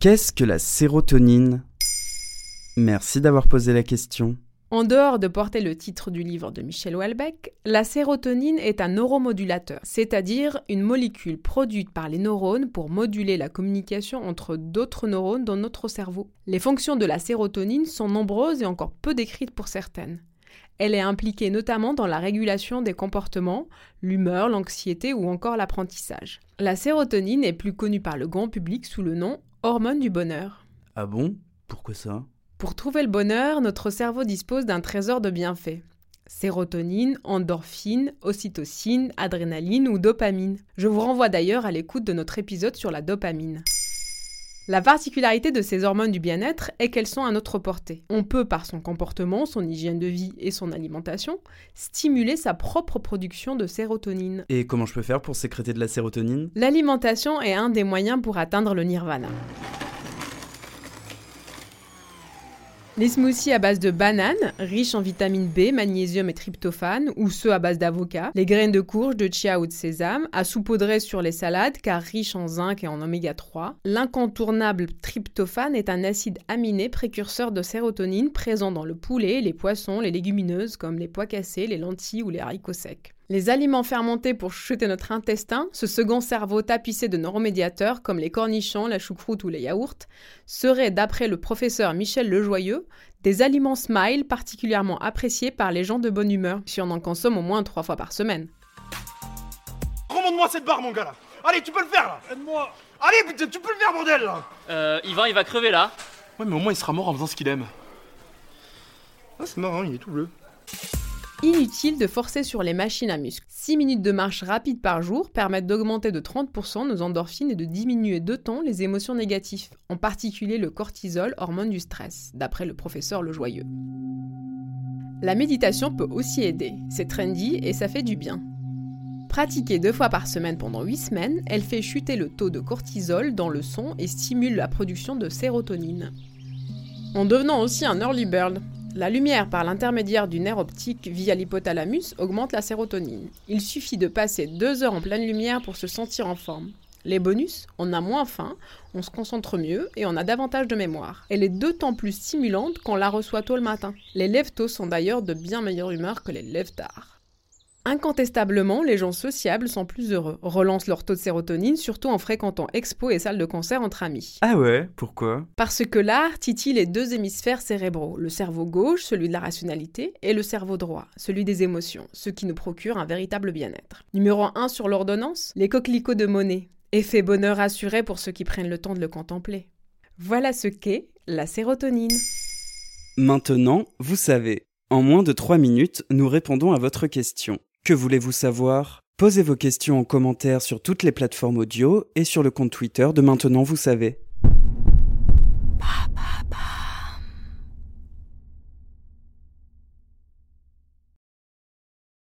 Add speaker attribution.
Speaker 1: Qu'est-ce que la sérotonine? Merci d'avoir posé la question.
Speaker 2: En dehors de porter le titre du livre de Michel Houellebecq, la sérotonine est un neuromodulateur, c'est-à-dire une molécule produite par les neurones pour moduler la communication entre d'autres neurones dans notre cerveau. Les fonctions de la sérotonine sont nombreuses et encore peu décrites pour certaines. Elle est impliquée notamment dans la régulation des comportements, l'humeur, l'anxiété ou encore l'apprentissage. La sérotonine est plus connue par le grand public sous le nom hormone du bonheur.
Speaker 1: Ah bon? Pourquoi ça?
Speaker 2: Pour trouver le bonheur, notre cerveau dispose d'un trésor de bienfaits. Sérotonine, endorphine, ocytocine, adrénaline ou dopamine. Je vous renvoie d'ailleurs à l'écoute de notre épisode sur la dopamine. La particularité de ces hormones du bien-être est qu'elles sont à notre portée. On peut, par son comportement, son hygiène de vie et son alimentation, stimuler sa propre production de sérotonine.
Speaker 1: Et comment je peux faire pour sécréter de la sérotonine?
Speaker 2: L'alimentation est un des moyens pour atteindre le nirvana. Les smoothies à base de bananes, riches en vitamine B, magnésium et tryptophane, ou ceux à base d'avocat, les graines de courge, de chia ou de sésame, à saupoudrer sur les salades car riches en zinc et en oméga 3. L'incontournable tryptophane est un acide aminé précurseur de sérotonine présent dans le poulet, les poissons, les légumineuses comme les pois cassés, les lentilles ou les haricots secs. Les aliments fermentés pour chuter notre intestin, ce second cerveau tapissé de neuromédiateurs comme les cornichons, la choucroute ou les yaourts, seraient, d'après le professeur Michel Lejoyeux, des aliments smile particulièrement appréciés par les gens de bonne humeur, si on en consomme au moins trois fois par semaine.
Speaker 3: Remonte-moi cette barre, mon gars là Allez, tu peux le faire là Aide-moi Allez, putain, tu peux le faire, bordel là
Speaker 4: Euh, Yvan, il va crever là.
Speaker 3: Ouais, mais au moins il sera mort en faisant ce qu'il aime. Ah, c'est marrant, il est tout bleu.
Speaker 2: Inutile de forcer sur les machines à muscles. 6 minutes de marche rapide par jour permettent d'augmenter de 30% nos endorphines et de diminuer de temps les émotions négatives, en particulier le cortisol, hormone du stress, d'après le professeur Lejoyeux. La méditation peut aussi aider, c'est trendy et ça fait du bien. Pratiquée deux fois par semaine pendant 8 semaines, elle fait chuter le taux de cortisol dans le son et stimule la production de sérotonine. En devenant aussi un early bird, la lumière par l'intermédiaire du nerf optique via l'hypothalamus augmente la sérotonine. Il suffit de passer deux heures en pleine lumière pour se sentir en forme. Les bonus, on a moins faim, on se concentre mieux et on a davantage de mémoire. Elle est d'autant plus stimulante qu'on la reçoit tôt le matin. Les lève sont d'ailleurs de bien meilleure humeur que les lève tard. Incontestablement, les gens sociables sont plus heureux, relancent leur taux de sérotonine, surtout en fréquentant expos et salles de concert entre amis.
Speaker 1: Ah ouais Pourquoi?
Speaker 2: Parce que l'art titille les deux hémisphères cérébraux, le cerveau gauche, celui de la rationalité, et le cerveau droit, celui des émotions, ce qui nous procure un véritable bien-être. Numéro 1 sur l'ordonnance, les coquelicots de monnaie. Effet bonheur assuré pour ceux qui prennent le temps de le contempler. Voilà ce qu'est la sérotonine.
Speaker 1: Maintenant, vous savez. En moins de 3 minutes, nous répondons à votre question. Que voulez-vous savoir? Posez vos questions en commentaire sur toutes les plateformes audio et sur le compte Twitter de Maintenant Vous savez.